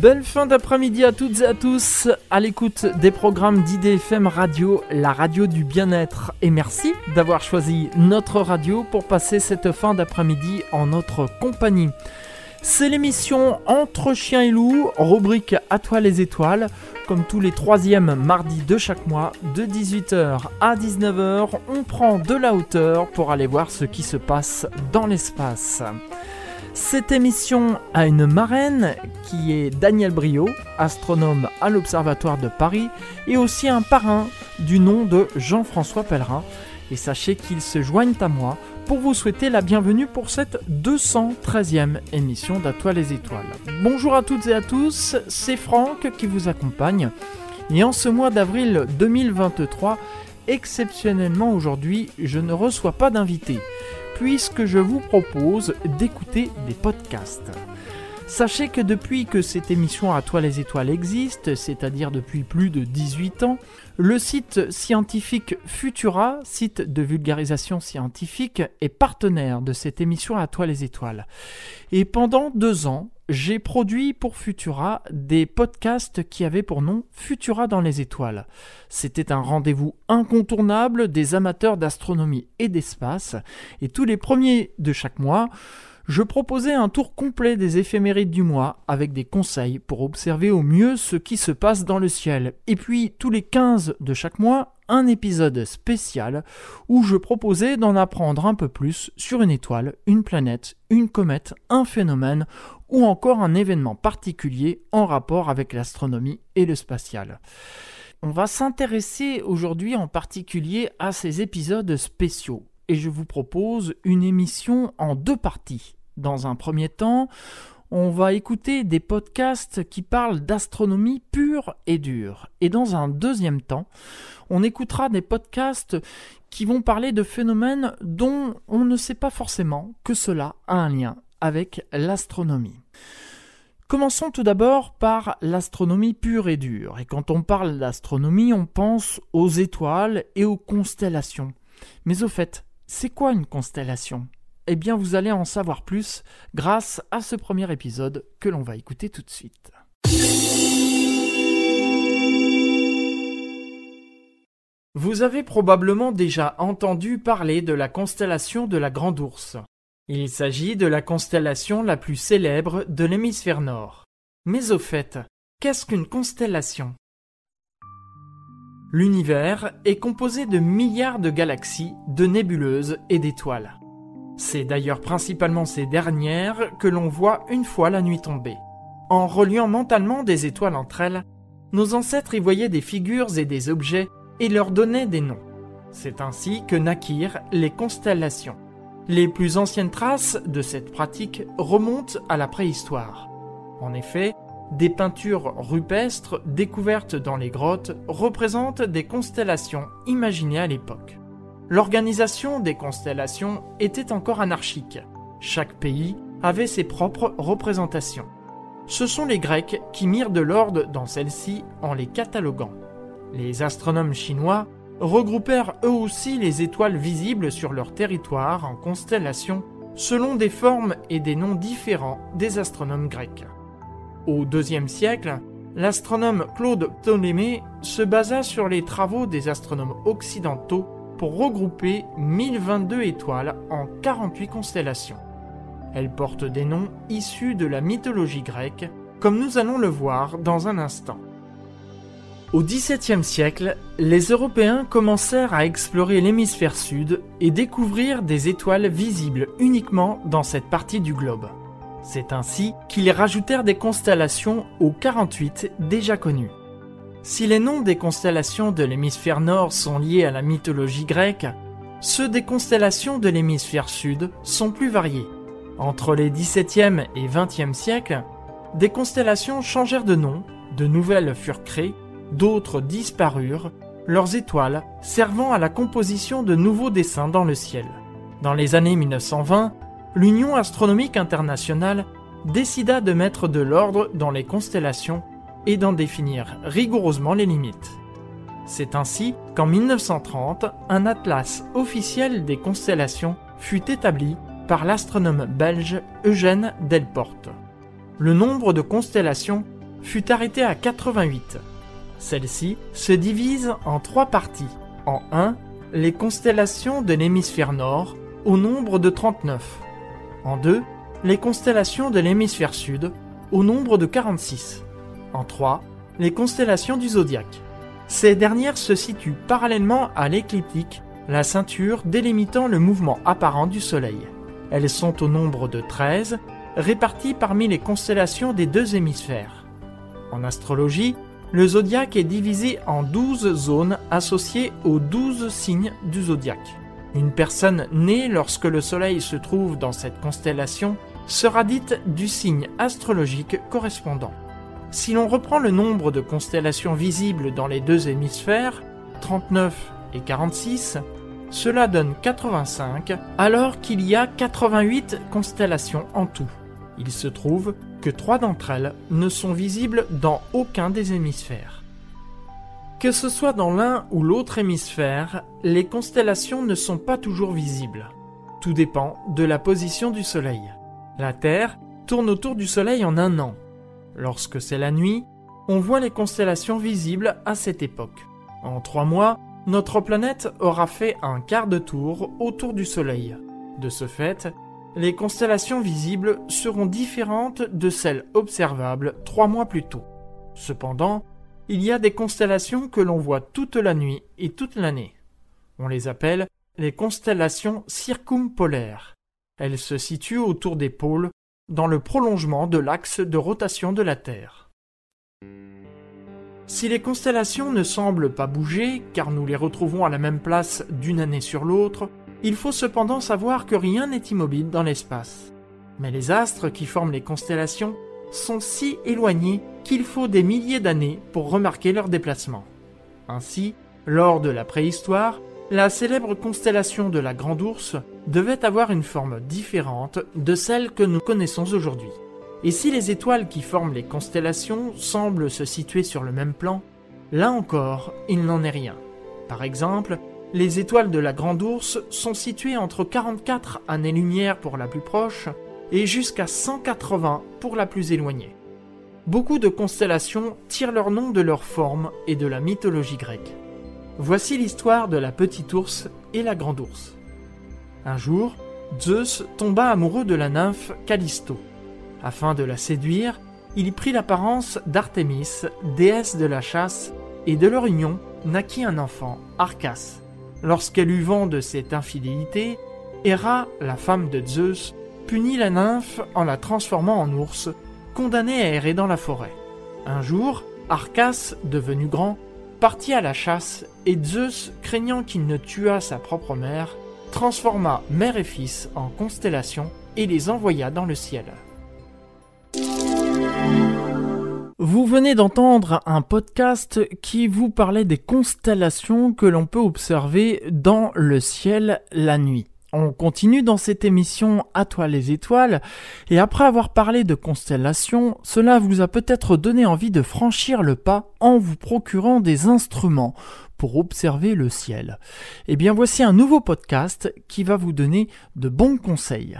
Belle fin d'après-midi à toutes et à tous, à l'écoute des programmes d'IDFM Radio, la radio du bien-être. Et merci d'avoir choisi notre radio pour passer cette fin d'après-midi en notre compagnie. C'est l'émission Entre chiens et loups, rubrique À toi les étoiles, comme tous les troisièmes mardis de chaque mois, de 18h à 19h, on prend de la hauteur pour aller voir ce qui se passe dans l'espace. Cette émission a une marraine qui est Daniel Brio, astronome à l'Observatoire de Paris, et aussi un parrain du nom de Jean-François Pellerin. Et sachez qu'ils se joignent à moi pour vous souhaiter la bienvenue pour cette 213e émission d'À les étoiles. Bonjour à toutes et à tous, c'est Franck qui vous accompagne. Et en ce mois d'avril 2023, exceptionnellement aujourd'hui, je ne reçois pas d'invité, puisque je vous propose d'écouter des podcasts. Sachez que depuis que cette émission À toi les étoiles existe, c'est-à-dire depuis plus de 18 ans, le site scientifique Futura, site de vulgarisation scientifique, est partenaire de cette émission À toi les étoiles. Et pendant deux ans, j'ai produit pour Futura des podcasts qui avaient pour nom Futura dans les étoiles. C'était un rendez-vous incontournable des amateurs d'astronomie et d'espace, et tous les premiers de chaque mois, je proposais un tour complet des éphémérides du mois avec des conseils pour observer au mieux ce qui se passe dans le ciel. Et puis tous les 15 de chaque mois, un épisode spécial où je proposais d'en apprendre un peu plus sur une étoile, une planète, une comète, un phénomène ou encore un événement particulier en rapport avec l'astronomie et le spatial. On va s'intéresser aujourd'hui en particulier à ces épisodes spéciaux et je vous propose une émission en deux parties. Dans un premier temps, on va écouter des podcasts qui parlent d'astronomie pure et dure. Et dans un deuxième temps, on écoutera des podcasts qui vont parler de phénomènes dont on ne sait pas forcément que cela a un lien avec l'astronomie. Commençons tout d'abord par l'astronomie pure et dure. Et quand on parle d'astronomie, on pense aux étoiles et aux constellations. Mais au fait, c'est quoi une constellation? Eh bien, vous allez en savoir plus grâce à ce premier épisode que l'on va écouter tout de suite. Vous avez probablement déjà entendu parler de la constellation de la Grande Ourse. Il s'agit de la constellation la plus célèbre de l'hémisphère nord. Mais au fait, qu'est-ce qu'une constellation? L'univers est composé de milliards de galaxies, de nébuleuses et d'étoiles. C'est d'ailleurs principalement ces dernières que l'on voit une fois la nuit tombée. En reliant mentalement des étoiles entre elles, nos ancêtres y voyaient des figures et des objets et leur donnaient des noms. C'est ainsi que naquirent les constellations. Les plus anciennes traces de cette pratique remontent à la préhistoire. En effet, des peintures rupestres découvertes dans les grottes représentent des constellations imaginées à l'époque. L'organisation des constellations était encore anarchique. Chaque pays avait ses propres représentations. Ce sont les Grecs qui mirent de l'ordre dans celles-ci en les cataloguant. Les astronomes chinois regroupèrent eux aussi les étoiles visibles sur leur territoire en constellations selon des formes et des noms différents des astronomes grecs. Au IIe siècle, l'astronome Claude Ptolémée se basa sur les travaux des astronomes occidentaux pour regrouper 1022 étoiles en 48 constellations. Elles portent des noms issus de la mythologie grecque, comme nous allons le voir dans un instant. Au XVIIe siècle, les Européens commencèrent à explorer l'hémisphère sud et découvrir des étoiles visibles uniquement dans cette partie du globe. C'est ainsi qu'ils rajoutèrent des constellations aux 48 déjà connues. Si les noms des constellations de l'hémisphère nord sont liés à la mythologie grecque, ceux des constellations de l'hémisphère sud sont plus variés. Entre les XVIIe et XXe siècles, des constellations changèrent de nom, de nouvelles furent créées, d'autres disparurent, leurs étoiles servant à la composition de nouveaux dessins dans le ciel. Dans les années 1920, l'Union astronomique internationale décida de mettre de l'ordre dans les constellations et d'en définir rigoureusement les limites. C'est ainsi qu'en 1930, un atlas officiel des constellations fut établi par l'astronome belge Eugène Delporte. Le nombre de constellations fut arrêtée à 88. Celle-ci se divise en trois parties. En 1, les constellations de l'hémisphère nord, au nombre de 39. En 2, les constellations de l'hémisphère sud, au nombre de 46. En 3, les constellations du zodiaque. Ces dernières se situent parallèlement à l'écliptique, la ceinture délimitant le mouvement apparent du Soleil. Elles sont au nombre de 13, réparties parmi les constellations des deux hémisphères. En astrologie, le zodiaque est divisé en 12 zones associées aux 12 signes du zodiaque. Une personne née lorsque le Soleil se trouve dans cette constellation sera dite du signe astrologique correspondant. Si l'on reprend le nombre de constellations visibles dans les deux hémisphères, 39 et 46, cela donne 85, alors qu'il y a 88 constellations en tout. Il se trouve que trois d'entre elles ne sont visibles dans aucun des hémisphères. Que ce soit dans l'un ou l'autre hémisphère, les constellations ne sont pas toujours visibles. Tout dépend de la position du Soleil. La Terre tourne autour du Soleil en un an. Lorsque c'est la nuit, on voit les constellations visibles à cette époque. En trois mois, notre planète aura fait un quart de tour autour du Soleil. De ce fait, les constellations visibles seront différentes de celles observables trois mois plus tôt. Cependant, il y a des constellations que l'on voit toute la nuit et toute l'année. On les appelle les constellations circumpolaires. Elles se situent autour des pôles, dans le prolongement de l'axe de rotation de la Terre. Si les constellations ne semblent pas bouger, car nous les retrouvons à la même place d'une année sur l'autre, il faut cependant savoir que rien n'est immobile dans l'espace. Mais les astres qui forment les constellations sont si éloignés qu'il faut des milliers d'années pour remarquer leur déplacement. Ainsi, lors de la préhistoire, la célèbre constellation de la Grande Ourse devait avoir une forme différente de celle que nous connaissons aujourd'hui. Et si les étoiles qui forment les constellations semblent se situer sur le même plan, là encore, il n'en est rien. Par exemple, les étoiles de la Grande Ourse sont situées entre 44 années-lumière pour la plus proche et jusqu'à 180 pour la plus éloignée. Beaucoup de constellations tirent leur nom de leur forme et de la mythologie grecque. Voici l'histoire de la petite ours et la grande ours. Un jour, Zeus tomba amoureux de la nymphe Callisto. Afin de la séduire, il prit l'apparence d'Artémis, déesse de la chasse, et de leur union naquit un enfant, Arcas. Lorsqu'elle eut vent de cette infidélité, Héra, la femme de Zeus, punit la nymphe en la transformant en ours, condamnée à errer dans la forêt. Un jour, Arcas, devenu grand, partit à la chasse, et Zeus, craignant qu'il ne tuât sa propre mère, transforma mère et fils en constellations et les envoya dans le ciel. Vous venez d'entendre un podcast qui vous parlait des constellations que l'on peut observer dans le ciel la nuit. On continue dans cette émission À toi les étoiles, et après avoir parlé de constellations, cela vous a peut-être donné envie de franchir le pas en vous procurant des instruments pour observer le ciel. Eh bien voici un nouveau podcast qui va vous donner de bons conseils.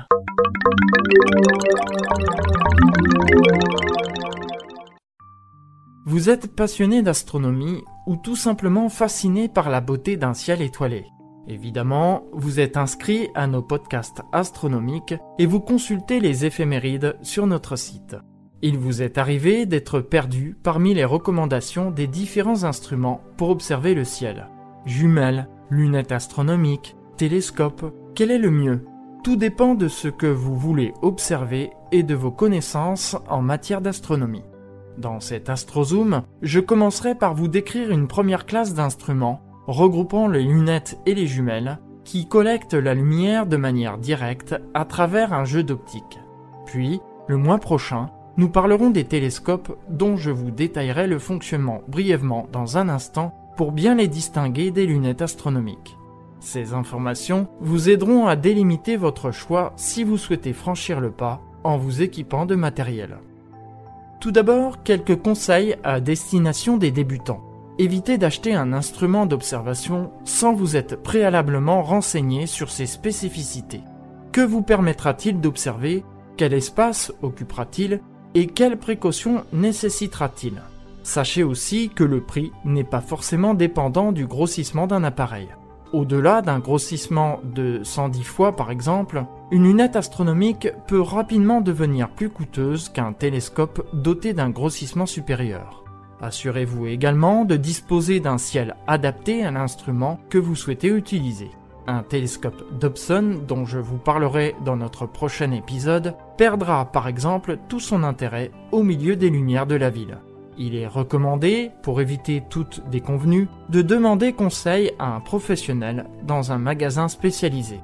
Vous êtes passionné d'astronomie ou tout simplement fasciné par la beauté d'un ciel étoilé? Évidemment, vous êtes inscrit à nos podcasts astronomiques et vous consultez les éphémérides sur notre site. Il vous est arrivé d'être perdu parmi les recommandations des différents instruments pour observer le ciel. Jumelles, lunettes astronomiques, télescopes, quel est le mieux? Tout dépend de ce que vous voulez observer et de vos connaissances en matière d'astronomie. Dans cet astrozoom, je commencerai par vous décrire une première classe d'instruments regroupant les lunettes et les jumelles qui collectent la lumière de manière directe à travers un jeu d'optique. Puis, le mois prochain, nous parlerons des télescopes dont je vous détaillerai le fonctionnement brièvement dans un instant pour bien les distinguer des lunettes astronomiques. Ces informations vous aideront à délimiter votre choix si vous souhaitez franchir le pas en vous équipant de matériel. Tout d'abord, quelques conseils à destination des débutants. Évitez d'acheter un instrument d'observation sans vous être préalablement renseigné sur ses spécificités. Que vous permettra-t-il d'observer? Quel espace occupera-t-il? Et quelles précautions nécessitera-t-il? Sachez aussi que le prix n'est pas forcément dépendant du grossissement d'un appareil. Au-delà d'un grossissement de 110 fois par exemple, une lunette astronomique peut rapidement devenir plus coûteuse qu'un télescope doté d'un grossissement supérieur. Assurez-vous également de disposer d'un ciel adapté à l'instrument que vous souhaitez utiliser. Un télescope Dobson, dont je vous parlerai dans notre prochain épisode, perdra par exemple tout son intérêt au milieu des lumières de la ville. Il est recommandé, pour éviter toute déconvenue, de demander conseil à un professionnel dans un magasin spécialisé.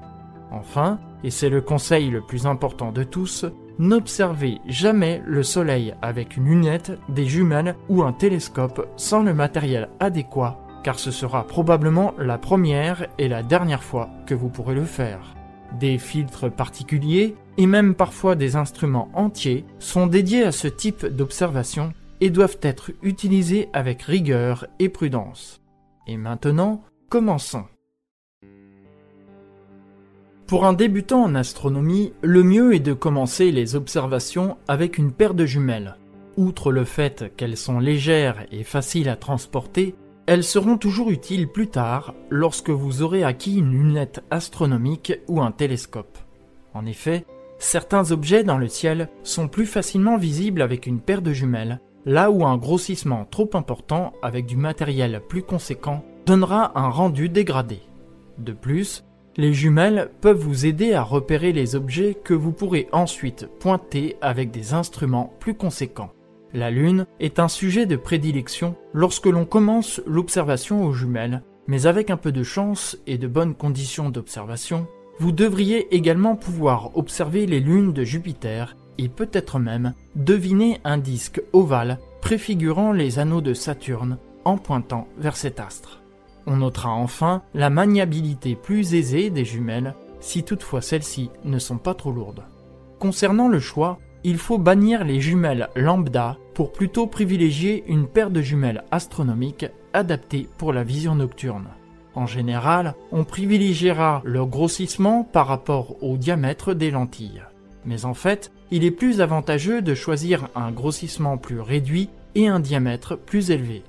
Enfin, et c'est le conseil le plus important de tous, n'observez jamais le soleil avec une lunette, des jumelles ou un télescope sans le matériel adéquat, car ce sera probablement la première et la dernière fois que vous pourrez le faire. Des filtres particuliers et même parfois des instruments entiers sont dédiés à ce type d'observation et doivent être utilisés avec rigueur et prudence. Et maintenant, commençons. Pour un débutant en astronomie, le mieux est de commencer les observations avec une paire de jumelles. Outre le fait qu'elles sont légères et faciles à transporter, elles seront toujours utiles plus tard lorsque vous aurez acquis une lunette astronomique ou un télescope. En effet, certains objets dans le ciel sont plus facilement visibles avec une paire de jumelles là où un grossissement trop important avec du matériel plus conséquent donnera un rendu dégradé. De plus, les jumelles peuvent vous aider à repérer les objets que vous pourrez ensuite pointer avec des instruments plus conséquents. La Lune est un sujet de prédilection lorsque l'on commence l'observation aux jumelles, mais avec un peu de chance et de bonnes conditions d'observation, vous devriez également pouvoir observer les lunes de Jupiter et peut-être même deviner un disque ovale préfigurant les anneaux de Saturne en pointant vers cet astre. On notera enfin la maniabilité plus aisée des jumelles si toutefois celles-ci ne sont pas trop lourdes. Concernant le choix, il faut bannir les jumelles lambda pour plutôt privilégier une paire de jumelles astronomiques adaptées pour la vision nocturne. En général, on privilégiera leur grossissement par rapport au diamètre des lentilles. Mais en fait, il est plus avantageux de choisir un grossissement plus réduit et un diamètre plus élevé.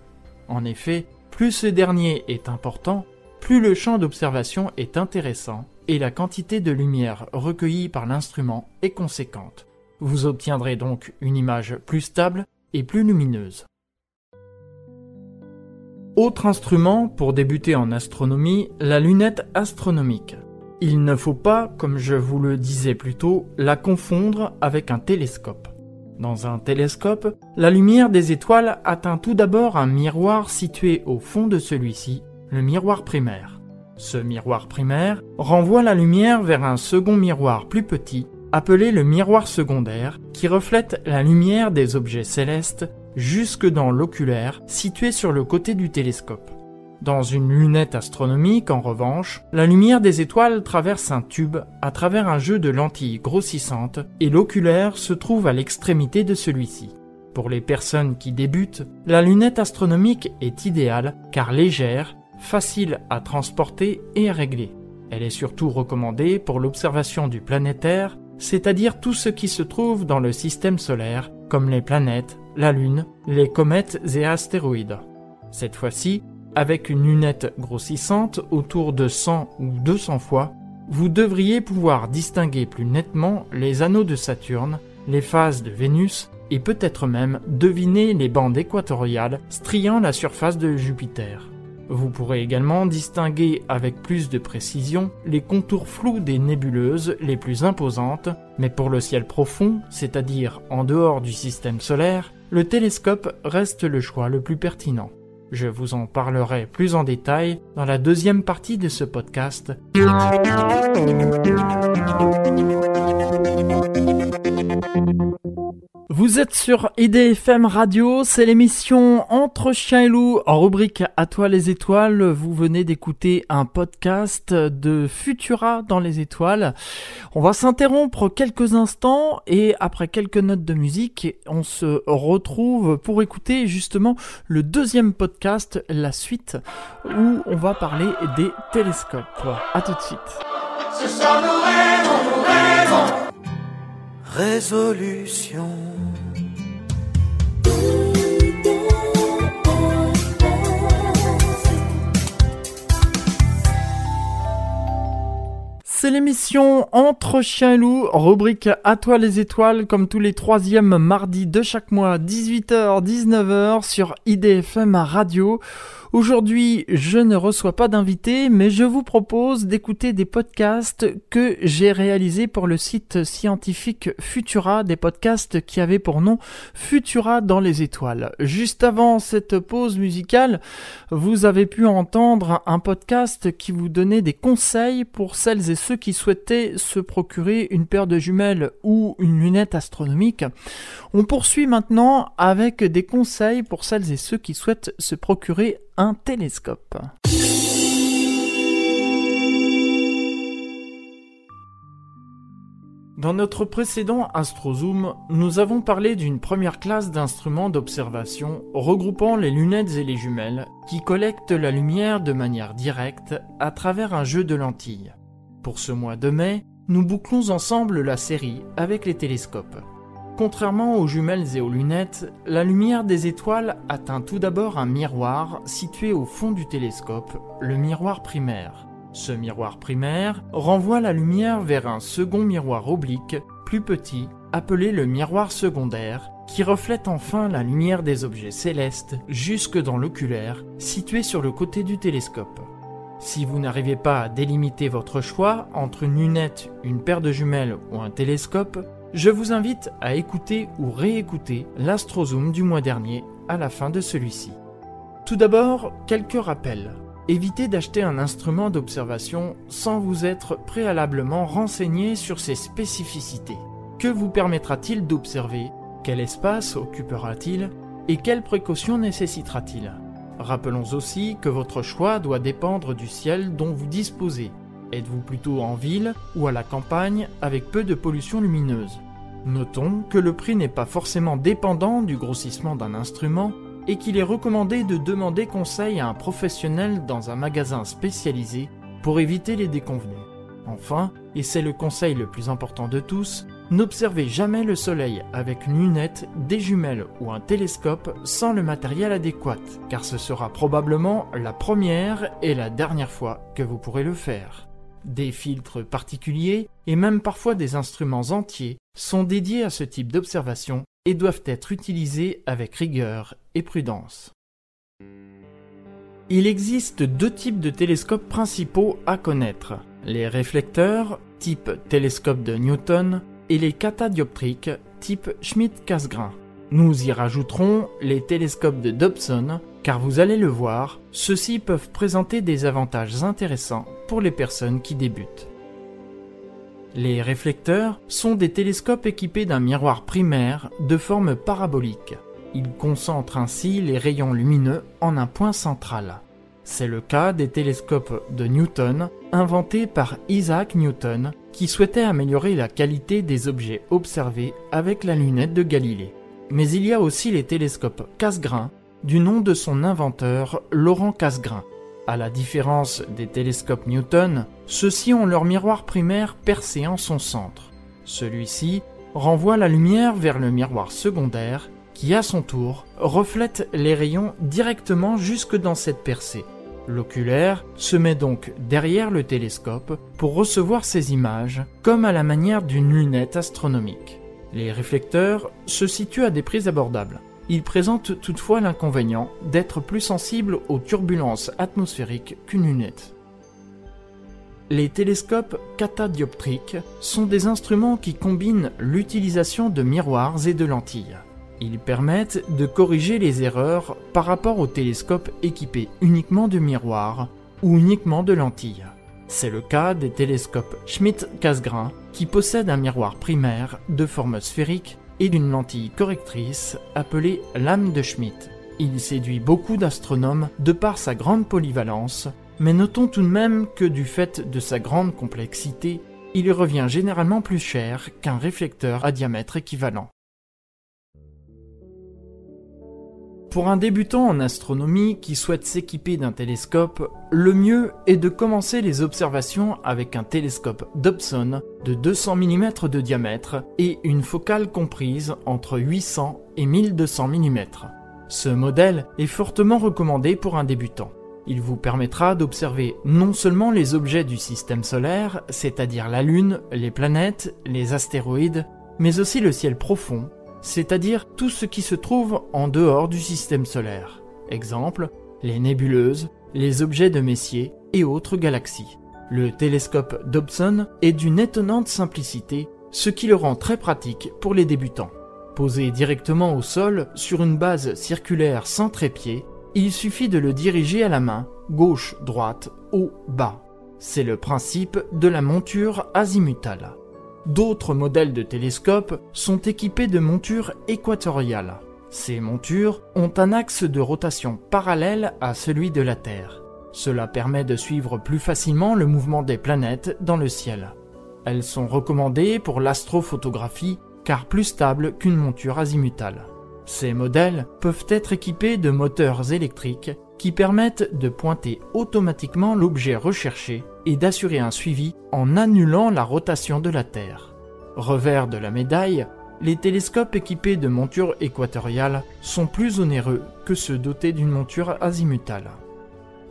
En effet, plus ce dernier est important, plus le champ d'observation est intéressant et la quantité de lumière recueillie par l'instrument est conséquente. Vous obtiendrez donc une image plus stable et plus lumineuse. Autre instrument pour débuter en astronomie, la lunette astronomique. Il ne faut pas, comme je vous le disais plus tôt, la confondre avec un télescope. Dans un télescope, la lumière des étoiles atteint tout d'abord un miroir situé au fond de celui-ci, le miroir primaire. Ce miroir primaire renvoie la lumière vers un second miroir plus petit, appelé le miroir secondaire, qui reflète la lumière des objets célestes jusque dans l'oculaire situé sur le côté du télescope. Dans une lunette astronomique, en revanche, la lumière des étoiles traverse un tube à travers un jeu de lentilles grossissantes et l'oculaire se trouve à l'extrémité de celui-ci. Pour les personnes qui débutent, la lunette astronomique est idéale car légère, facile à transporter et à régler. Elle est surtout recommandée pour l'observation du planétaire, c'est-à-dire tout ce qui se trouve dans le système solaire, comme les planètes, la Lune, les comètes et astéroïdes. Cette fois-ci, avec une lunette grossissante autour de 100 ou 200 fois, vous devriez pouvoir distinguer plus nettement les anneaux de Saturne, les phases de Vénus et peut-être même deviner les bandes équatoriales striant la surface de Jupiter. Vous pourrez également distinguer avec plus de précision les contours flous des nébuleuses les plus imposantes, mais pour le ciel profond, c'est-à-dire en dehors du système solaire, le télescope reste le choix le plus pertinent. Je vous en parlerai plus en détail dans la deuxième partie de ce podcast. Vous êtes sur IDFM Radio, c'est l'émission Entre chien et loup en rubrique À toi les étoiles. Vous venez d'écouter un podcast de Futura dans les étoiles. On va s'interrompre quelques instants et après quelques notes de musique, on se retrouve pour écouter justement le deuxième podcast, la suite, où on va parler des télescopes. À tout de suite résolution. C'est l'émission Entre Chien et Loup, rubrique À toi les étoiles, comme tous les troisièmes mardis de chaque mois, 18h-19h sur IDFM Radio. Aujourd'hui, je ne reçois pas d'invité, mais je vous propose d'écouter des podcasts que j'ai réalisés pour le site scientifique Futura, des podcasts qui avaient pour nom Futura dans les étoiles. Juste avant cette pause musicale, vous avez pu entendre un podcast qui vous donnait des conseils pour celles et ceux qui souhaitaient se procurer une paire de jumelles ou une lunette astronomique. On poursuit maintenant avec des conseils pour celles et ceux qui souhaitent se procurer un télescope. Dans notre précédent AstroZoom, nous avons parlé d'une première classe d'instruments d'observation regroupant les lunettes et les jumelles qui collectent la lumière de manière directe à travers un jeu de lentilles. Pour ce mois de mai, nous bouclons ensemble la série avec les télescopes. Contrairement aux jumelles et aux lunettes, la lumière des étoiles atteint tout d'abord un miroir situé au fond du télescope, le miroir primaire. Ce miroir primaire renvoie la lumière vers un second miroir oblique, plus petit, appelé le miroir secondaire, qui reflète enfin la lumière des objets célestes jusque dans l'oculaire, situé sur le côté du télescope. Si vous n'arrivez pas à délimiter votre choix entre une lunette, une paire de jumelles ou un télescope, je vous invite à écouter ou réécouter l'Astrozoom du mois dernier à la fin de celui-ci. Tout d'abord, quelques rappels. Évitez d'acheter un instrument d'observation sans vous être préalablement renseigné sur ses spécificités. Que vous permettra-t-il d'observer? Quel espace occupera-t-il? Et quelles précautions nécessitera-t-il? Rappelons aussi que votre choix doit dépendre du ciel dont vous disposez. Êtes-vous plutôt en ville ou à la campagne avec peu de pollution lumineuse? Notons que le prix n'est pas forcément dépendant du grossissement d'un instrument et qu'il est recommandé de demander conseil à un professionnel dans un magasin spécialisé pour éviter les déconvenus. Enfin, et c'est le conseil le plus important de tous, n'observez jamais le soleil avec une lunette, des jumelles ou un télescope sans le matériel adéquat, car ce sera probablement la première et la dernière fois que vous pourrez le faire. Des filtres particuliers et même parfois des instruments entiers sont dédiés à ce type d'observation et doivent être utilisés avec rigueur et prudence. Il existe deux types de télescopes principaux à connaître, les réflecteurs type télescope de Newton et les catadioptriques type Schmidt-Cassegrain. Nous y rajouterons les télescopes de Dobson, car vous allez le voir, ceux-ci peuvent présenter des avantages intéressants pour les personnes qui débutent. Les réflecteurs sont des télescopes équipés d'un miroir primaire de forme parabolique. Ils concentrent ainsi les rayons lumineux en un point central. C'est le cas des télescopes de Newton, inventés par Isaac Newton, qui souhaitait améliorer la qualité des objets observés avec la lunette de Galilée. Mais il y a aussi les télescopes Cassegrain, du nom de son inventeur Laurent Cassegrain. À la différence des télescopes Newton, ceux-ci ont leur miroir primaire percé en son centre. Celui-ci renvoie la lumière vers le miroir secondaire qui à son tour reflète les rayons directement jusque dans cette percée. L'oculaire se met donc derrière le télescope pour recevoir ces images comme à la manière d'une lunette astronomique. Les réflecteurs se situent à des prix abordables. Il présente toutefois l'inconvénient d'être plus sensible aux turbulences atmosphériques qu'une lunette. Les télescopes catadioptriques sont des instruments qui combinent l'utilisation de miroirs et de lentilles. Ils permettent de corriger les erreurs par rapport aux télescopes équipés uniquement de miroirs ou uniquement de lentilles. C'est le cas des télescopes Schmidt-Cassegrain qui possèdent un miroir primaire de forme sphérique et d'une lentille correctrice appelée lame de Schmidt. Il séduit beaucoup d'astronomes de par sa grande polyvalence, mais notons tout de même que du fait de sa grande complexité, il revient généralement plus cher qu'un réflecteur à diamètre équivalent. Pour un débutant en astronomie qui souhaite s'équiper d'un télescope, le mieux est de commencer les observations avec un télescope Dobson de 200 mm de diamètre et une focale comprise entre 800 et 1200 mm. Ce modèle est fortement recommandé pour un débutant. Il vous permettra d'observer non seulement les objets du système solaire, c'est-à-dire la Lune, les planètes, les astéroïdes, mais aussi le ciel profond, c'est-à-dire tout ce qui se trouve en dehors du système solaire. Exemple, les nébuleuses, les objets de Messier et autres galaxies. Le télescope Dobson est d'une étonnante simplicité, ce qui le rend très pratique pour les débutants. Posé directement au sol sur une base circulaire sans trépied, il suffit de le diriger à la main, gauche, droite, haut, bas. C'est le principe de la monture azimutale. D'autres modèles de télescopes sont équipés de montures équatoriales. Ces montures ont un axe de rotation parallèle à celui de la Terre. Cela permet de suivre plus facilement le mouvement des planètes dans le ciel. Elles sont recommandées pour l'astrophotographie car plus stables qu'une monture azimutale. Ces modèles peuvent être équipés de moteurs électriques qui permettent de pointer automatiquement l'objet recherché et d'assurer un suivi en annulant la rotation de la Terre. Revers de la médaille, les télescopes équipés de montures équatoriales sont plus onéreux que ceux dotés d'une monture azimutale.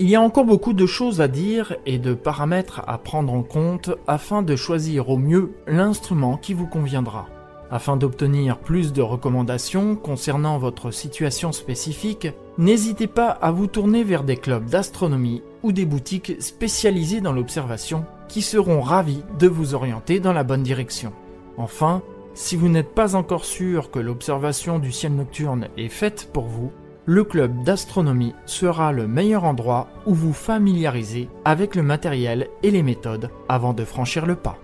Il y a encore beaucoup de choses à dire et de paramètres à prendre en compte afin de choisir au mieux l'instrument qui vous conviendra. Afin d'obtenir plus de recommandations concernant votre situation spécifique, n'hésitez pas à vous tourner vers des clubs d'astronomie ou des boutiques spécialisées dans l'observation qui seront ravis de vous orienter dans la bonne direction. Enfin, si vous n'êtes pas encore sûr que l'observation du ciel nocturne est faite pour vous, le club d'astronomie sera le meilleur endroit où vous familiariser avec le matériel et les méthodes avant de franchir le pas.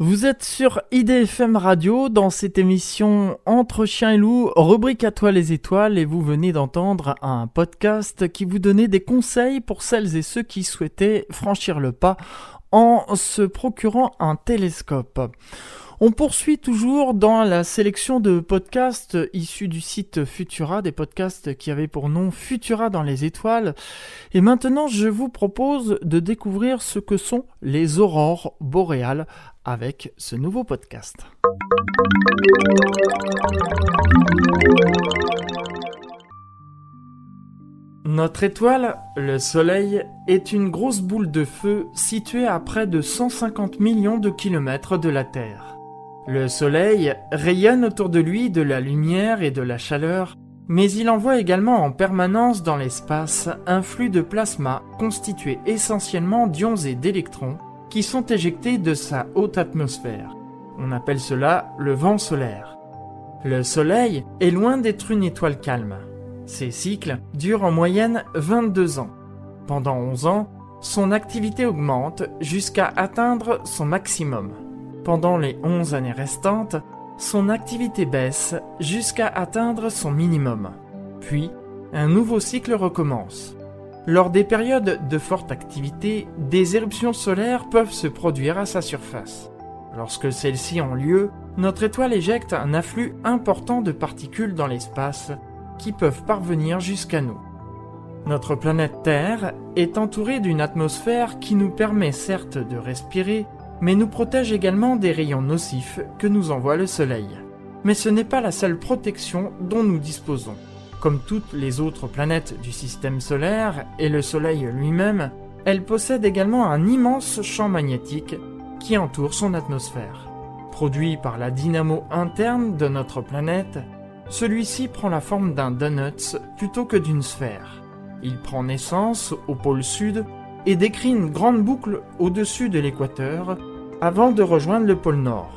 Vous êtes sur IDFM Radio dans cette émission Entre chiens et loups, rubrique à toi les étoiles et vous venez d'entendre un podcast qui vous donnait des conseils pour celles et ceux qui souhaitaient franchir le pas en se procurant un télescope. On poursuit toujours dans la sélection de podcasts issus du site Futura, des podcasts qui avaient pour nom Futura dans les étoiles. Et maintenant, je vous propose de découvrir ce que sont les aurores boréales avec ce nouveau podcast. Notre étoile, le Soleil, est une grosse boule de feu située à près de 150 millions de kilomètres de la Terre. Le Soleil rayonne autour de lui de la lumière et de la chaleur, mais il envoie également en permanence dans l'espace un flux de plasma constitué essentiellement d'ions et d'électrons qui sont éjectés de sa haute atmosphère. On appelle cela le vent solaire. Le Soleil est loin d'être une étoile calme. Ses cycles durent en moyenne 22 ans. Pendant 11 ans, son activité augmente jusqu'à atteindre son maximum. Pendant les 11 années restantes, son activité baisse jusqu'à atteindre son minimum. Puis, un nouveau cycle recommence. Lors des périodes de forte activité, des éruptions solaires peuvent se produire à sa surface. Lorsque celles-ci ont lieu, notre étoile éjecte un afflux important de particules dans l'espace qui peuvent parvenir jusqu'à nous. Notre planète Terre est entourée d'une atmosphère qui nous permet certes de respirer, mais nous protège également des rayons nocifs que nous envoie le Soleil. Mais ce n'est pas la seule protection dont nous disposons. Comme toutes les autres planètes du système solaire et le Soleil lui-même, elle possède également un immense champ magnétique qui entoure son atmosphère. Produit par la dynamo interne de notre planète, celui-ci prend la forme d'un donut plutôt que d'une sphère. Il prend naissance au pôle sud et décrit une grande boucle au-dessus de l'équateur avant de rejoindre le pôle nord.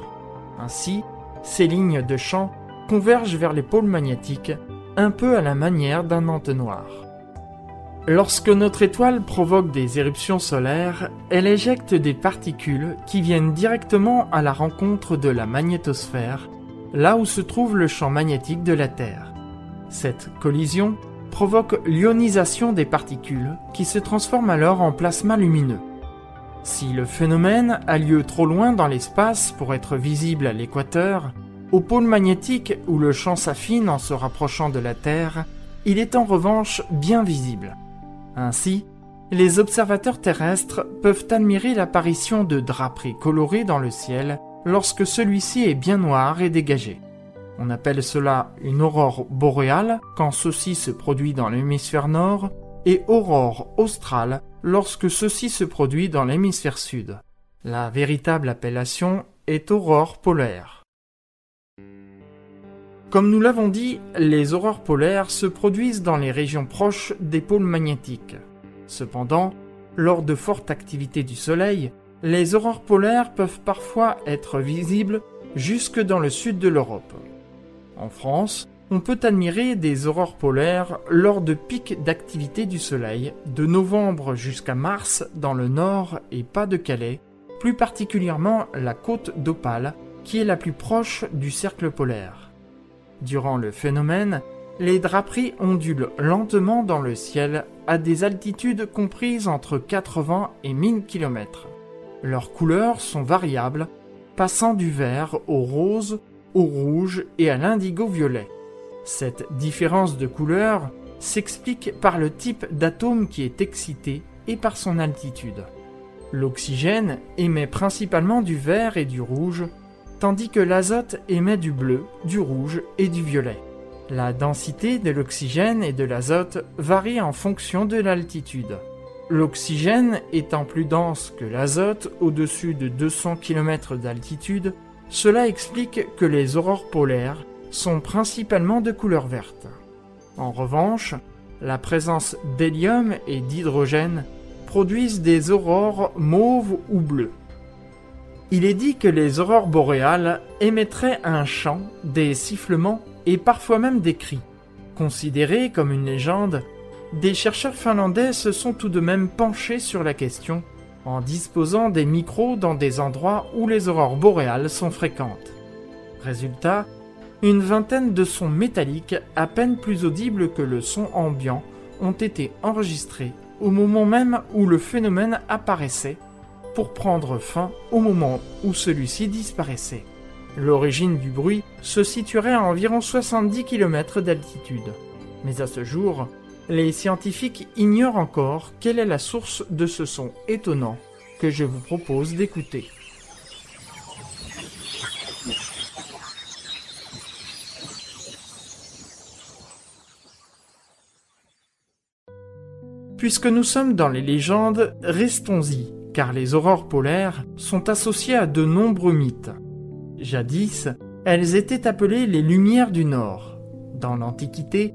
Ainsi, ces lignes de champ convergent vers les pôles magnétiques un peu à la manière d'un entonnoir. Lorsque notre étoile provoque des éruptions solaires, elle éjecte des particules qui viennent directement à la rencontre de la magnétosphère, là où se trouve le champ magnétique de la Terre. Cette collision provoque l'ionisation des particules qui se transforment alors en plasma lumineux. Si le phénomène a lieu trop loin dans l'espace pour être visible à l'équateur, au pôle magnétique, où le champ s'affine en se rapprochant de la Terre, il est en revanche bien visible. Ainsi, les observateurs terrestres peuvent admirer l'apparition de draperies colorées dans le ciel lorsque celui-ci est bien noir et dégagé. On appelle cela une aurore boréale quand ceci se produit dans l'hémisphère nord et aurore australe lorsque ceci se produit dans l'hémisphère sud. La véritable appellation est aurore polaire. Comme nous l'avons dit, les aurores polaires se produisent dans les régions proches des pôles magnétiques. Cependant, lors de fortes activités du Soleil, les aurores polaires peuvent parfois être visibles jusque dans le sud de l'Europe. En France, on peut admirer des aurores polaires lors de pics d'activité du Soleil, de novembre jusqu'à mars dans le nord et Pas-de-Calais, plus particulièrement la côte d'Opale, qui est la plus proche du cercle polaire. Durant le phénomène, les draperies ondulent lentement dans le ciel à des altitudes comprises entre 80 et 1000 km. Leurs couleurs sont variables, passant du vert au rose, au rouge et à l'indigo-violet. Cette différence de couleur s'explique par le type d'atome qui est excité et par son altitude. L'oxygène émet principalement du vert et du rouge, tandis que l'azote émet du bleu, du rouge et du violet. La densité de l'oxygène et de l'azote varie en fonction de l'altitude. L'oxygène étant plus dense que l'azote au-dessus de 200 km d'altitude, cela explique que les aurores polaires sont principalement de couleur verte. En revanche, la présence d'hélium et d'hydrogène produisent des aurores mauves ou bleues. Il est dit que les aurores boréales émettraient un chant, des sifflements et parfois même des cris. Considérées comme une légende, des chercheurs finlandais se sont tout de même penchés sur la question en disposant des micros dans des endroits où les aurores boréales sont fréquentes. Résultat, une vingtaine de sons métalliques à peine plus audibles que le son ambiant ont été enregistrés au moment même où le phénomène apparaissait, pour prendre fin au moment où celui-ci disparaissait. L'origine du bruit se situerait à environ 70 km d'altitude. Mais à ce jour, les scientifiques ignorent encore quelle est la source de ce son étonnant que je vous propose d'écouter. Puisque nous sommes dans les légendes, restons-y, car les aurores polaires sont associées à de nombreux mythes. Jadis, elles étaient appelées les lumières du Nord. Dans l'Antiquité,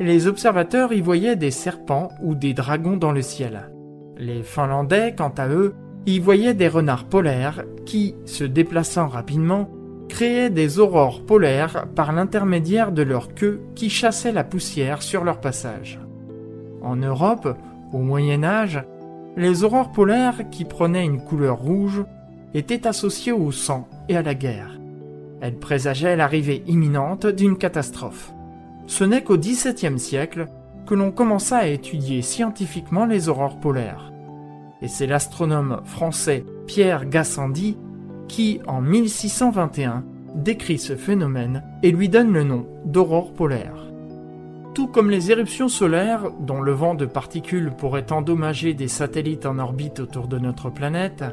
les observateurs y voyaient des serpents ou des dragons dans le ciel. Les Finlandais, quant à eux, y voyaient des renards polaires qui, se déplaçant rapidement, créaient des aurores polaires par l'intermédiaire de leur queue qui chassait la poussière sur leur passage. En Europe, au Moyen Âge, les aurores polaires qui prenaient une couleur rouge étaient associées au sang et à la guerre. Elles présageaient l'arrivée imminente d'une catastrophe. Ce n'est qu'au XVIIe siècle que l'on commença à étudier scientifiquement les aurores polaires. Et c'est l'astronome français Pierre Gassendi qui, en 1621, décrit ce phénomène et lui donne le nom d'aurore polaire. Tout comme les éruptions solaires, dont le vent de particules pourrait endommager des satellites en orbite autour de notre planète,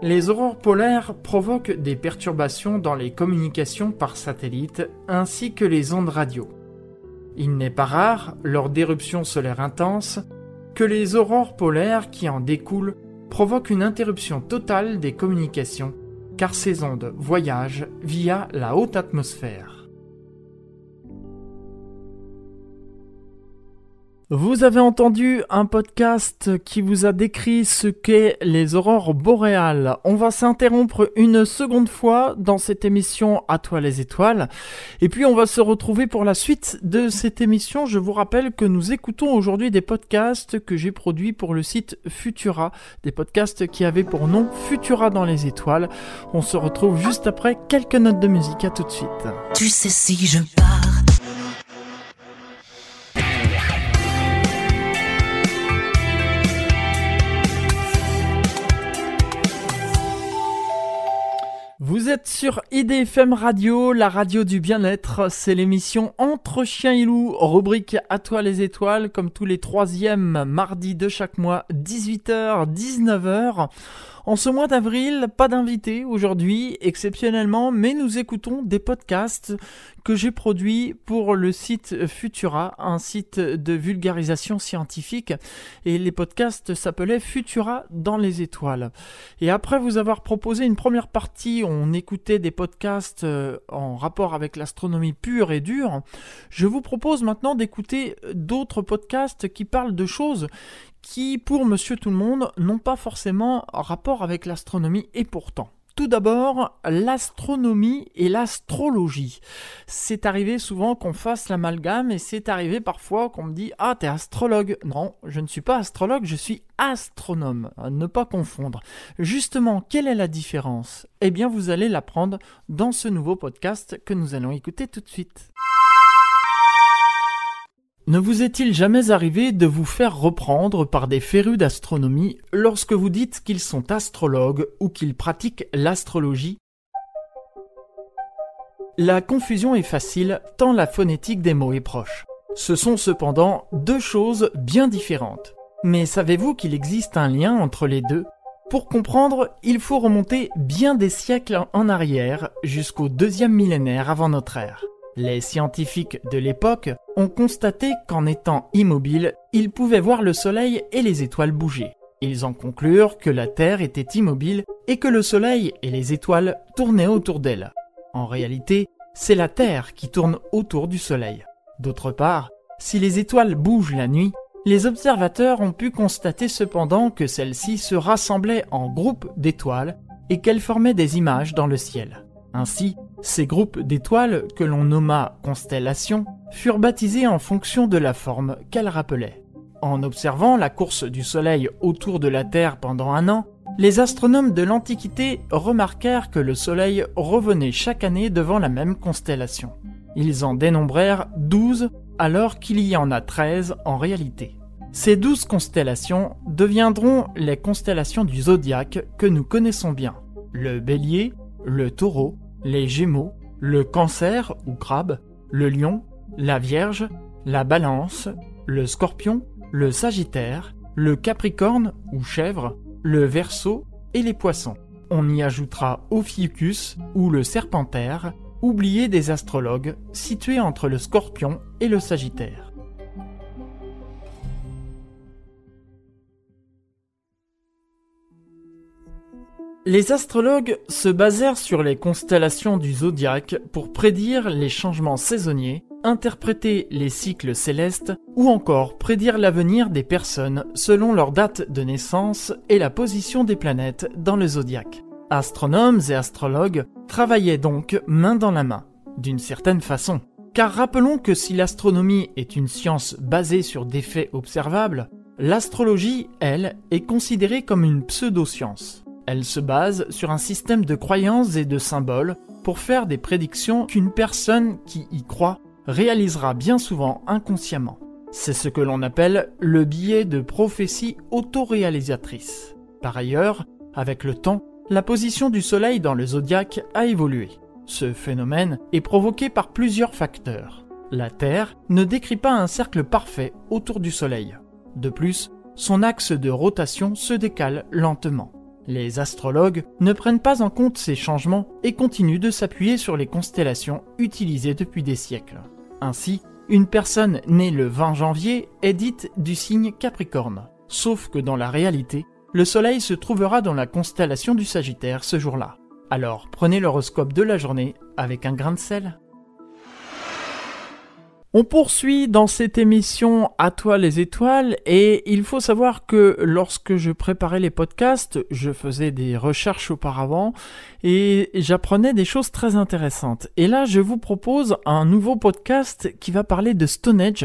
les aurores polaires provoquent des perturbations dans les communications par satellite ainsi que les ondes radio. Il n'est pas rare, lors d'éruptions solaires intenses, que les aurores polaires qui en découlent provoquent une interruption totale des communications, car ces ondes voyagent via la haute atmosphère. Vous avez entendu un podcast qui vous a décrit ce qu'est les aurores boréales. On va s'interrompre une seconde fois dans cette émission À toi les étoiles. Et puis on va se retrouver pour la suite de cette émission. Je vous rappelle que nous écoutons aujourd'hui des podcasts que j'ai produits pour le site Futura. Des podcasts qui avaient pour nom Futura dans les étoiles. On se retrouve juste après quelques notes de musique. À tout de suite. Tu sais si je pars sur IDFM Radio, la radio du bien-être. C'est l'émission Entre chiens et loups, rubrique À toi les étoiles, comme tous les troisièmes mardis de chaque mois, 18h, 19h. En ce mois d'avril, pas d'invité aujourd'hui, exceptionnellement, mais nous écoutons des podcasts que j'ai produits pour le site Futura, un site de vulgarisation scientifique. Et les podcasts s'appelaient Futura dans les étoiles. Et après vous avoir proposé une première partie, on écoutait des podcasts euh, en rapport avec l'astronomie pure et dure. Je vous propose maintenant d'écouter d'autres podcasts qui parlent de choses qui, pour Monsieur Tout le Monde, n'ont pas forcément rapport avec l'astronomie et pourtant. Tout d'abord, l'astronomie et l'astrologie. C'est arrivé souvent qu'on fasse l'amalgame et c'est arrivé parfois qu'on me dit Ah, t'es astrologue. Non, je ne suis pas astrologue, je suis astronome. Ne pas confondre. Justement, quelle est la différence? Eh bien, vous allez l'apprendre dans ce nouveau podcast que nous allons écouter tout de suite. Ne vous est-il jamais arrivé de vous faire reprendre par des férus d'astronomie lorsque vous dites qu'ils sont astrologues ou qu'ils pratiquent l'astrologie? La confusion est facile tant la phonétique des mots est proche. Ce sont cependant deux choses bien différentes. Mais savez-vous qu'il existe un lien entre les deux? Pour comprendre, il faut remonter bien des siècles en arrière jusqu'au deuxième millénaire avant notre ère. Les scientifiques de l'époque ont constaté qu'en étant immobiles, ils pouvaient voir le Soleil et les étoiles bouger. Ils en conclurent que la Terre était immobile et que le Soleil et les étoiles tournaient autour d'elle. En réalité, c'est la Terre qui tourne autour du Soleil. D'autre part, si les étoiles bougent la nuit, les observateurs ont pu constater cependant que celles-ci se rassemblaient en groupes d'étoiles et qu'elles formaient des images dans le ciel. Ainsi, ces groupes d'étoiles, que l'on nomma constellations, furent baptisés en fonction de la forme qu'elles rappelaient. En observant la course du Soleil autour de la Terre pendant un an, les astronomes de l'Antiquité remarquèrent que le Soleil revenait chaque année devant la même constellation. Ils en dénombrèrent 12 alors qu'il y en a 13 en réalité. Ces douze constellations deviendront les constellations du zodiaque que nous connaissons bien. Le bélier, le taureau, les Gémeaux, le Cancer ou Crabe, le Lion, la Vierge, la Balance, le Scorpion, le Sagittaire, le Capricorne ou Chèvre, le Verseau et les Poissons. On y ajoutera Ophiuchus ou le Serpentaire, oublié des astrologues, situé entre le Scorpion et le Sagittaire. Les astrologues se basèrent sur les constellations du zodiaque pour prédire les changements saisonniers, interpréter les cycles célestes ou encore prédire l'avenir des personnes selon leur date de naissance et la position des planètes dans le zodiaque. Astronomes et astrologues travaillaient donc main dans la main, d'une certaine façon. Car rappelons que si l'astronomie est une science basée sur des faits observables, l'astrologie, elle, est considérée comme une pseudo-science. Elle se base sur un système de croyances et de symboles pour faire des prédictions qu'une personne qui y croit réalisera bien souvent inconsciemment. C'est ce que l'on appelle le biais de prophétie autoréalisatrice. Par ailleurs, avec le temps, la position du Soleil dans le zodiaque a évolué. Ce phénomène est provoqué par plusieurs facteurs. La Terre ne décrit pas un cercle parfait autour du Soleil. De plus, son axe de rotation se décale lentement. Les astrologues ne prennent pas en compte ces changements et continuent de s'appuyer sur les constellations utilisées depuis des siècles. Ainsi, une personne née le 20 janvier est dite du signe Capricorne, sauf que dans la réalité, le Soleil se trouvera dans la constellation du Sagittaire ce jour-là. Alors prenez l'horoscope de la journée avec un grain de sel. On poursuit dans cette émission À toi les étoiles et il faut savoir que lorsque je préparais les podcasts, je faisais des recherches auparavant et j'apprenais des choses très intéressantes. Et là, je vous propose un nouveau podcast qui va parler de Stonehenge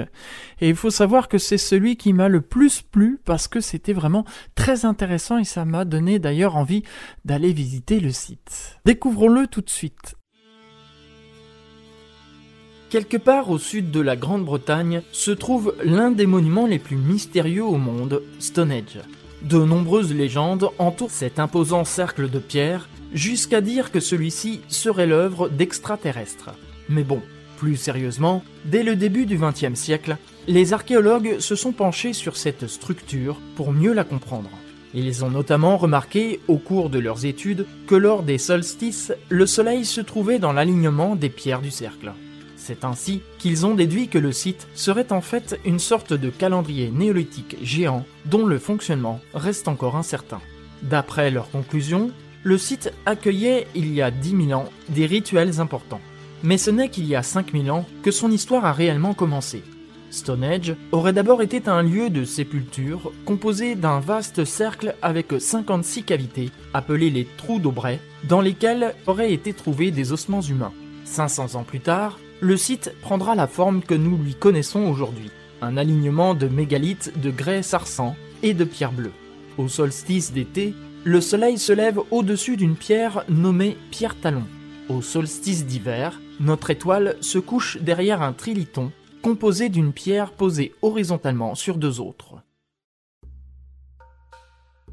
et il faut savoir que c'est celui qui m'a le plus plu parce que c'était vraiment très intéressant et ça m'a donné d'ailleurs envie d'aller visiter le site. Découvrons-le tout de suite. Quelque part au sud de la Grande-Bretagne se trouve l'un des monuments les plus mystérieux au monde, Stonehenge. De nombreuses légendes entourent cet imposant cercle de pierre jusqu'à dire que celui-ci serait l'œuvre d'extraterrestres. Mais bon, plus sérieusement, dès le début du XXe siècle, les archéologues se sont penchés sur cette structure pour mieux la comprendre. Ils ont notamment remarqué, au cours de leurs études, que lors des solstices, le Soleil se trouvait dans l'alignement des pierres du cercle. C'est ainsi qu'ils ont déduit que le site serait en fait une sorte de calendrier néolithique géant dont le fonctionnement reste encore incertain. D'après leurs conclusions, le site accueillait il y a 10 000 ans des rituels importants. Mais ce n'est qu'il y a 5000 ans que son histoire a réellement commencé. Stonehenge aurait d'abord été un lieu de sépulture composé d'un vaste cercle avec 56 cavités, appelées les trous d'Aubray, dans lesquels auraient été trouvés des ossements humains. 500 ans plus tard, le site prendra la forme que nous lui connaissons aujourd'hui, un alignement de mégalithes de grès sarsan et de pierre bleue. Au solstice d'été, le soleil se lève au-dessus d'une pierre nommée pierre talon. Au solstice d'hiver, notre étoile se couche derrière un triliton composé d'une pierre posée horizontalement sur deux autres.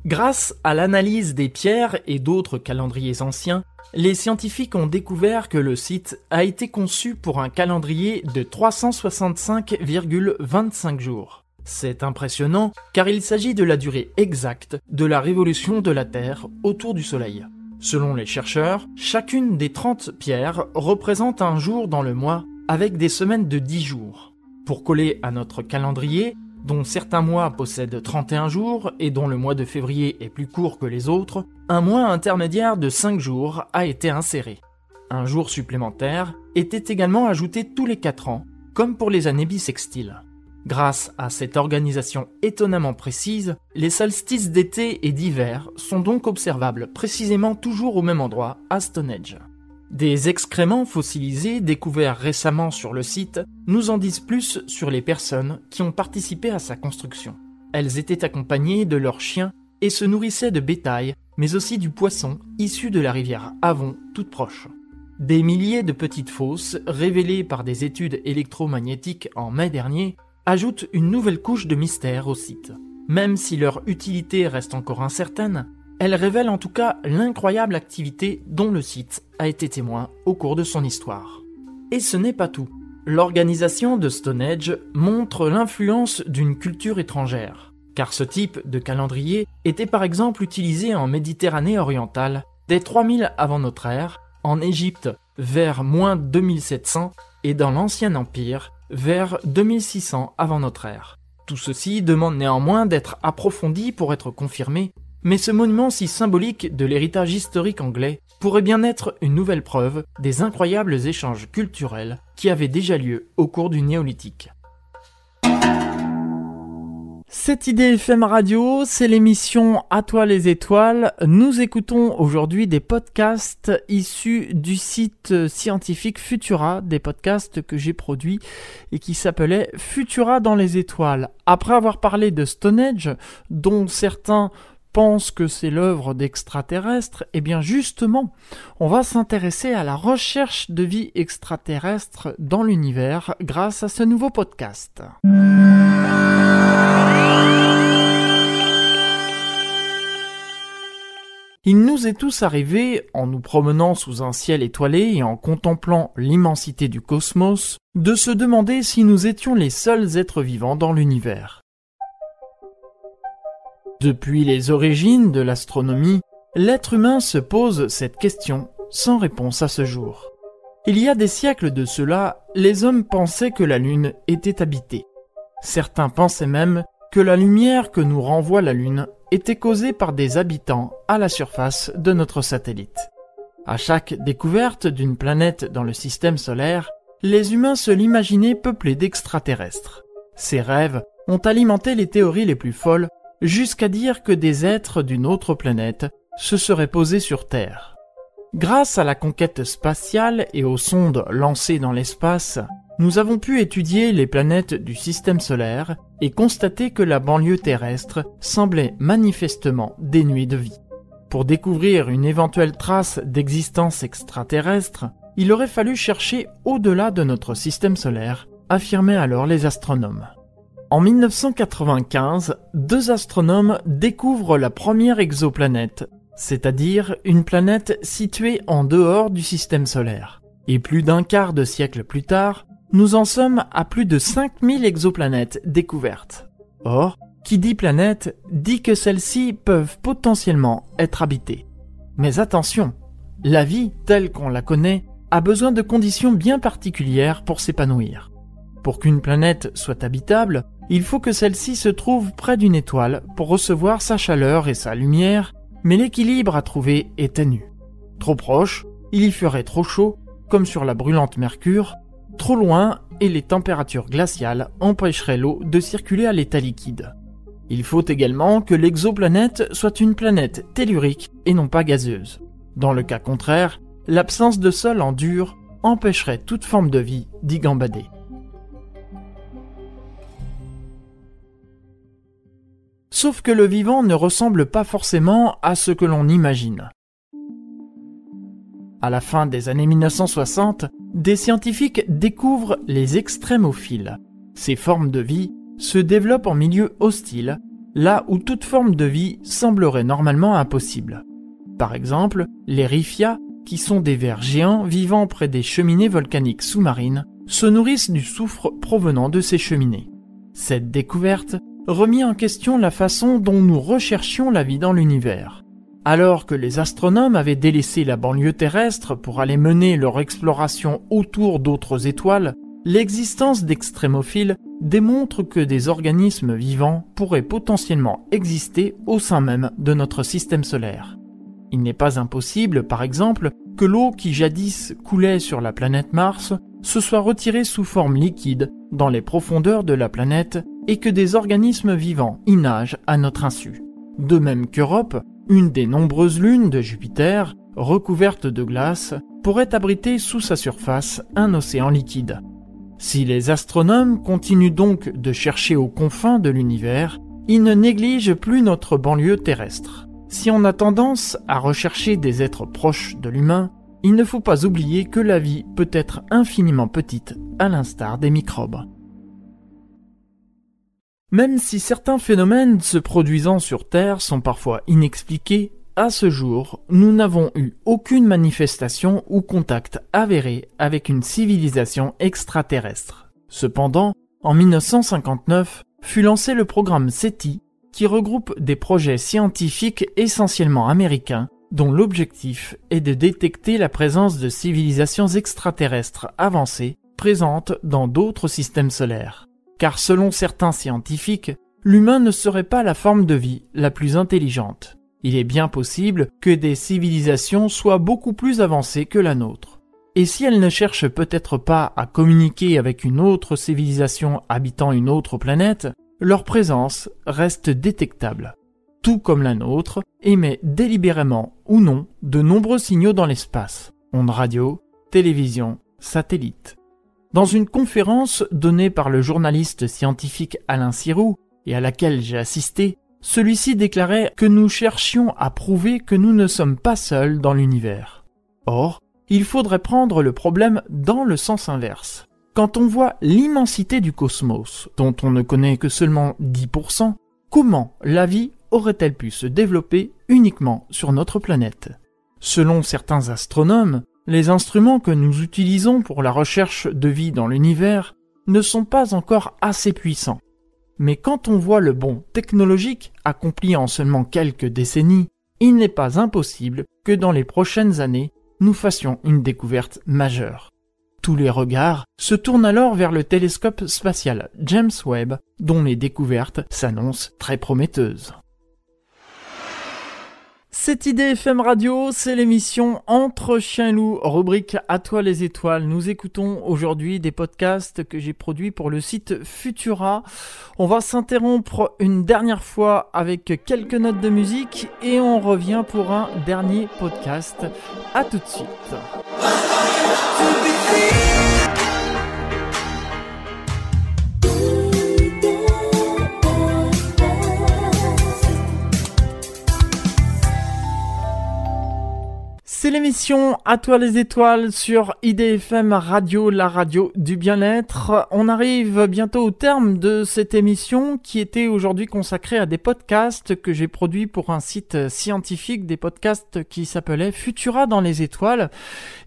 Grâce à l'analyse des pierres et d'autres calendriers anciens, les scientifiques ont découvert que le site a été conçu pour un calendrier de 365,25 jours. C'est impressionnant car il s'agit de la durée exacte de la révolution de la Terre autour du Soleil. Selon les chercheurs, chacune des 30 pierres représente un jour dans le mois avec des semaines de 10 jours. Pour coller à notre calendrier, dont certains mois possèdent 31 jours et dont le mois de février est plus court que les autres, un mois intermédiaire de 5 jours a été inséré. Un jour supplémentaire était également ajouté tous les 4 ans, comme pour les années bissextiles. Grâce à cette organisation étonnamment précise, les solstices d'été et d'hiver sont donc observables précisément toujours au même endroit, à Stonehenge. Des excréments fossilisés découverts récemment sur le site nous en disent plus sur les personnes qui ont participé à sa construction. Elles étaient accompagnées de leurs chiens et se nourrissaient de bétail, mais aussi du poisson issu de la rivière Avon toute proche. Des milliers de petites fosses, révélées par des études électromagnétiques en mai dernier, ajoute une nouvelle couche de mystère au site. Même si leur utilité reste encore incertaine, elle révèle en tout cas l'incroyable activité dont le site a été témoin au cours de son histoire. Et ce n'est pas tout. L'organisation de Stonehenge montre l'influence d'une culture étrangère, car ce type de calendrier était par exemple utilisé en Méditerranée orientale dès 3000 avant notre ère, en Égypte vers moins 2700 et dans l'Ancien Empire vers 2600 avant notre ère. Tout ceci demande néanmoins d'être approfondi pour être confirmé, mais ce monument si symbolique de l'héritage historique anglais pourrait bien être une nouvelle preuve des incroyables échanges culturels qui avaient déjà lieu au cours du néolithique. Cette idée FM Radio, c'est l'émission À toi les étoiles. Nous écoutons aujourd'hui des podcasts issus du site scientifique Futura, des podcasts que j'ai produits et qui s'appelaient Futura dans les étoiles. Après avoir parlé de Stonehenge, dont certains pensent que c'est l'œuvre d'extraterrestres, eh bien justement, on va s'intéresser à la recherche de vie extraterrestre dans l'univers grâce à ce nouveau podcast. Il nous est tous arrivé, en nous promenant sous un ciel étoilé et en contemplant l'immensité du cosmos, de se demander si nous étions les seuls êtres vivants dans l'univers. Depuis les origines de l'astronomie, l'être humain se pose cette question sans réponse à ce jour. Il y a des siècles de cela, les hommes pensaient que la Lune était habitée. Certains pensaient même que la lumière que nous renvoie la Lune était causée par des habitants à la surface de notre satellite. À chaque découverte d'une planète dans le système solaire, les humains se l'imaginaient peuplée d'extraterrestres. Ces rêves ont alimenté les théories les plus folles jusqu'à dire que des êtres d'une autre planète se seraient posés sur Terre. Grâce à la conquête spatiale et aux sondes lancées dans l'espace, nous avons pu étudier les planètes du système solaire et constater que la banlieue terrestre semblait manifestement dénuée de vie. Pour découvrir une éventuelle trace d'existence extraterrestre, il aurait fallu chercher au-delà de notre système solaire, affirmaient alors les astronomes. En 1995, deux astronomes découvrent la première exoplanète, c'est-à-dire une planète située en dehors du système solaire. Et plus d'un quart de siècle plus tard, nous en sommes à plus de 5000 exoplanètes découvertes. Or, qui dit planète dit que celles-ci peuvent potentiellement être habitées. Mais attention, la vie telle qu'on la connaît a besoin de conditions bien particulières pour s'épanouir. Pour qu'une planète soit habitable, il faut que celle-ci se trouve près d'une étoile pour recevoir sa chaleur et sa lumière, mais l'équilibre à trouver est ténu. Trop proche, il y ferait trop chaud, comme sur la brûlante Mercure, trop loin et les températures glaciales empêcheraient l'eau de circuler à l'état liquide. Il faut également que l'exoplanète soit une planète tellurique et non pas gazeuse. Dans le cas contraire, l'absence de sol en dur empêcherait toute forme de vie d'y gambader. Sauf que le vivant ne ressemble pas forcément à ce que l'on imagine. À la fin des années 1960, des scientifiques découvrent les extrémophiles. Ces formes de vie se développent en milieu hostile, là où toute forme de vie semblerait normalement impossible. Par exemple, les rifia, qui sont des vers géants vivant près des cheminées volcaniques sous-marines, se nourrissent du soufre provenant de ces cheminées. Cette découverte remis en question la façon dont nous recherchions la vie dans l'univers. Alors que les astronomes avaient délaissé la banlieue terrestre pour aller mener leur exploration autour d'autres étoiles, l'existence d'extrémophiles démontre que des organismes vivants pourraient potentiellement exister au sein même de notre système solaire. Il n'est pas impossible, par exemple, que l'eau qui jadis coulait sur la planète Mars se soit retirée sous forme liquide dans les profondeurs de la planète et que des organismes vivants y nagent à notre insu. De même qu'Europe, une des nombreuses lunes de Jupiter, recouverte de glace, pourrait abriter sous sa surface un océan liquide. Si les astronomes continuent donc de chercher aux confins de l'univers, ils ne négligent plus notre banlieue terrestre. Si on a tendance à rechercher des êtres proches de l'humain, il ne faut pas oublier que la vie peut être infiniment petite, à l'instar des microbes. Même si certains phénomènes se produisant sur Terre sont parfois inexpliqués, à ce jour, nous n'avons eu aucune manifestation ou contact avéré avec une civilisation extraterrestre. Cependant, en 1959, fut lancé le programme SETI, qui regroupe des projets scientifiques essentiellement américains, dont l'objectif est de détecter la présence de civilisations extraterrestres avancées présentes dans d'autres systèmes solaires car selon certains scientifiques, l'humain ne serait pas la forme de vie la plus intelligente. Il est bien possible que des civilisations soient beaucoup plus avancées que la nôtre. Et si elles ne cherchent peut-être pas à communiquer avec une autre civilisation habitant une autre planète, leur présence reste détectable. Tout comme la nôtre émet délibérément ou non de nombreux signaux dans l'espace, ondes radio, télévision, satellites. Dans une conférence donnée par le journaliste scientifique Alain Sirou, et à laquelle j'ai assisté, celui-ci déclarait que nous cherchions à prouver que nous ne sommes pas seuls dans l'univers. Or, il faudrait prendre le problème dans le sens inverse. Quand on voit l'immensité du cosmos, dont on ne connaît que seulement 10%, comment la vie aurait-elle pu se développer uniquement sur notre planète? Selon certains astronomes, les instruments que nous utilisons pour la recherche de vie dans l'univers ne sont pas encore assez puissants. Mais quand on voit le bond technologique accompli en seulement quelques décennies, il n'est pas impossible que dans les prochaines années, nous fassions une découverte majeure. Tous les regards se tournent alors vers le télescope spatial James Webb, dont les découvertes s'annoncent très prometteuses. Cette idée FM Radio, c'est l'émission Entre Chien et Loup, rubrique À toi les étoiles. Nous écoutons aujourd'hui des podcasts que j'ai produits pour le site Futura. On va s'interrompre une dernière fois avec quelques notes de musique et on revient pour un dernier podcast. À tout de suite. C'est l'émission À toi les étoiles sur IDFM Radio, la radio du bien-être. On arrive bientôt au terme de cette émission qui était aujourd'hui consacrée à des podcasts que j'ai produits pour un site scientifique, des podcasts qui s'appelaient Futura dans les étoiles.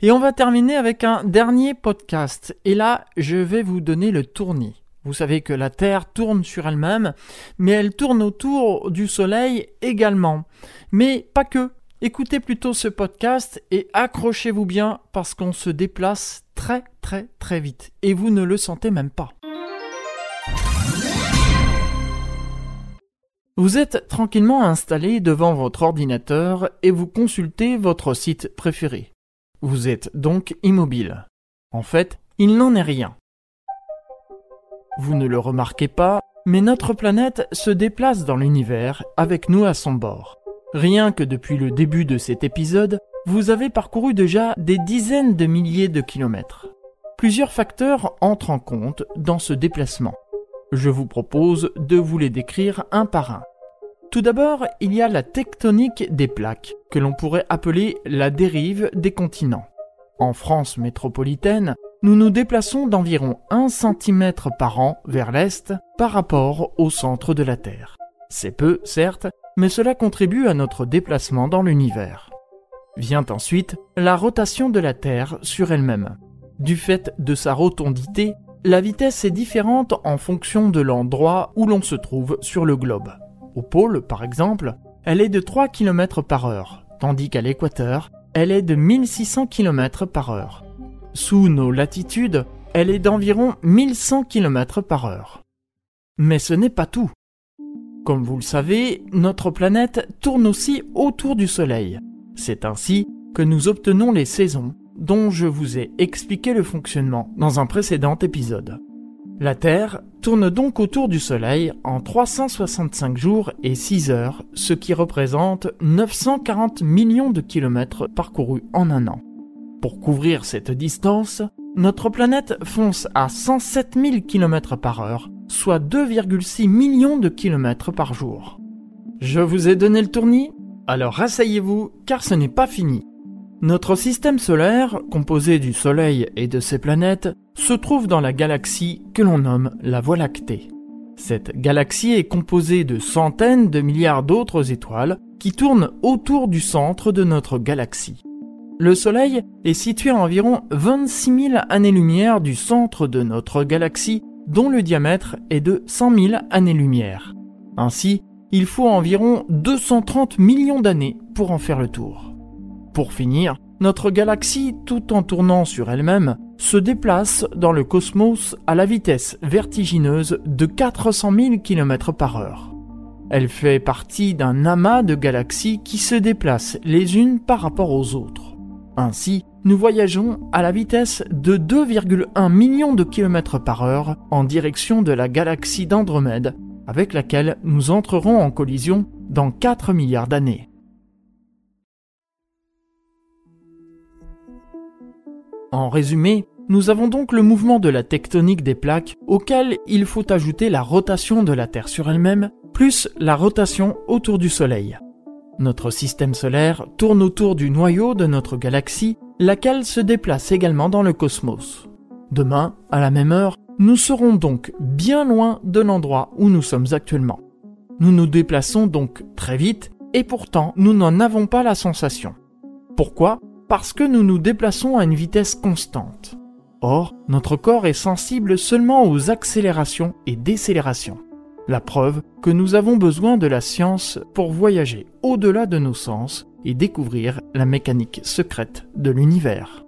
Et on va terminer avec un dernier podcast. Et là, je vais vous donner le tournis. Vous savez que la Terre tourne sur elle-même, mais elle tourne autour du Soleil également. Mais pas que. Écoutez plutôt ce podcast et accrochez-vous bien parce qu'on se déplace très très très vite et vous ne le sentez même pas. Vous êtes tranquillement installé devant votre ordinateur et vous consultez votre site préféré. Vous êtes donc immobile. En fait, il n'en est rien. Vous ne le remarquez pas, mais notre planète se déplace dans l'univers avec nous à son bord. Rien que depuis le début de cet épisode, vous avez parcouru déjà des dizaines de milliers de kilomètres. Plusieurs facteurs entrent en compte dans ce déplacement. Je vous propose de vous les décrire un par un. Tout d'abord, il y a la tectonique des plaques, que l'on pourrait appeler la dérive des continents. En France métropolitaine, nous nous déplaçons d'environ 1 cm par an vers l'est par rapport au centre de la Terre. C'est peu, certes, mais cela contribue à notre déplacement dans l'univers. Vient ensuite la rotation de la Terre sur elle-même. Du fait de sa rotondité, la vitesse est différente en fonction de l'endroit où l'on se trouve sur le globe. Au pôle, par exemple, elle est de 3 km par heure, tandis qu'à l'équateur, elle est de 1600 km par heure. Sous nos latitudes, elle est d'environ 1100 km par heure. Mais ce n'est pas tout. Comme vous le savez, notre planète tourne aussi autour du Soleil. C'est ainsi que nous obtenons les saisons, dont je vous ai expliqué le fonctionnement dans un précédent épisode. La Terre tourne donc autour du Soleil en 365 jours et 6 heures, ce qui représente 940 millions de kilomètres parcourus en un an. Pour couvrir cette distance, notre planète fonce à 107 000 km par heure, soit 2,6 millions de kilomètres par jour. Je vous ai donné le tournis? Alors rasseyez-vous, car ce n'est pas fini. Notre système solaire, composé du Soleil et de ses planètes, se trouve dans la galaxie que l'on nomme la Voie lactée. Cette galaxie est composée de centaines de milliards d'autres étoiles qui tournent autour du centre de notre galaxie. Le Soleil est situé à environ 26 000 années-lumière du centre de notre galaxie, dont le diamètre est de 100 000 années-lumière. Ainsi, il faut environ 230 millions d'années pour en faire le tour. Pour finir, notre galaxie, tout en tournant sur elle-même, se déplace dans le cosmos à la vitesse vertigineuse de 400 000 km par heure. Elle fait partie d'un amas de galaxies qui se déplacent les unes par rapport aux autres. Ainsi, nous voyageons à la vitesse de 2,1 millions de kilomètres par heure en direction de la galaxie d'Andromède, avec laquelle nous entrerons en collision dans 4 milliards d'années. En résumé, nous avons donc le mouvement de la tectonique des plaques auquel il faut ajouter la rotation de la Terre sur elle-même, plus la rotation autour du Soleil. Notre système solaire tourne autour du noyau de notre galaxie, laquelle se déplace également dans le cosmos. Demain, à la même heure, nous serons donc bien loin de l'endroit où nous sommes actuellement. Nous nous déplaçons donc très vite et pourtant nous n'en avons pas la sensation. Pourquoi? Parce que nous nous déplaçons à une vitesse constante. Or, notre corps est sensible seulement aux accélérations et décélérations. La preuve que nous avons besoin de la science pour voyager au-delà de nos sens et découvrir la mécanique secrète de l'univers.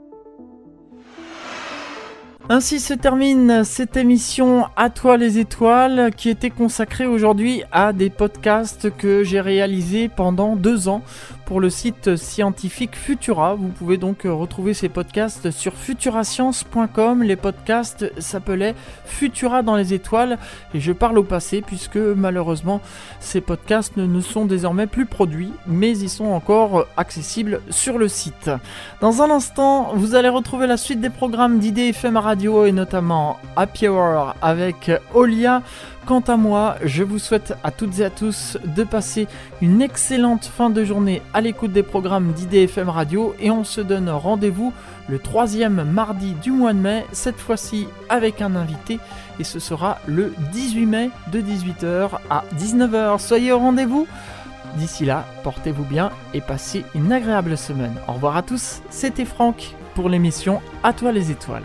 Ainsi se termine cette émission À toi les étoiles qui était consacrée aujourd'hui à des podcasts que j'ai réalisés pendant deux ans pour le site scientifique Futura. Vous pouvez donc retrouver ces podcasts sur futurascience.com. Les podcasts s'appelaient Futura dans les étoiles et je parle au passé puisque malheureusement ces podcasts ne sont désormais plus produits mais ils sont encore accessibles sur le site. Dans un instant, vous allez retrouver la suite des programmes d'idées FM Radio et notamment Happy Hour avec Olia. Quant à moi, je vous souhaite à toutes et à tous de passer une excellente fin de journée à l'écoute des programmes d'IDFM Radio et on se donne rendez-vous le troisième mardi du mois de mai, cette fois-ci avec un invité et ce sera le 18 mai de 18h à 19h. Soyez au rendez-vous D'ici là, portez-vous bien et passez une agréable semaine. Au revoir à tous, c'était Franck pour l'émission À toi les étoiles.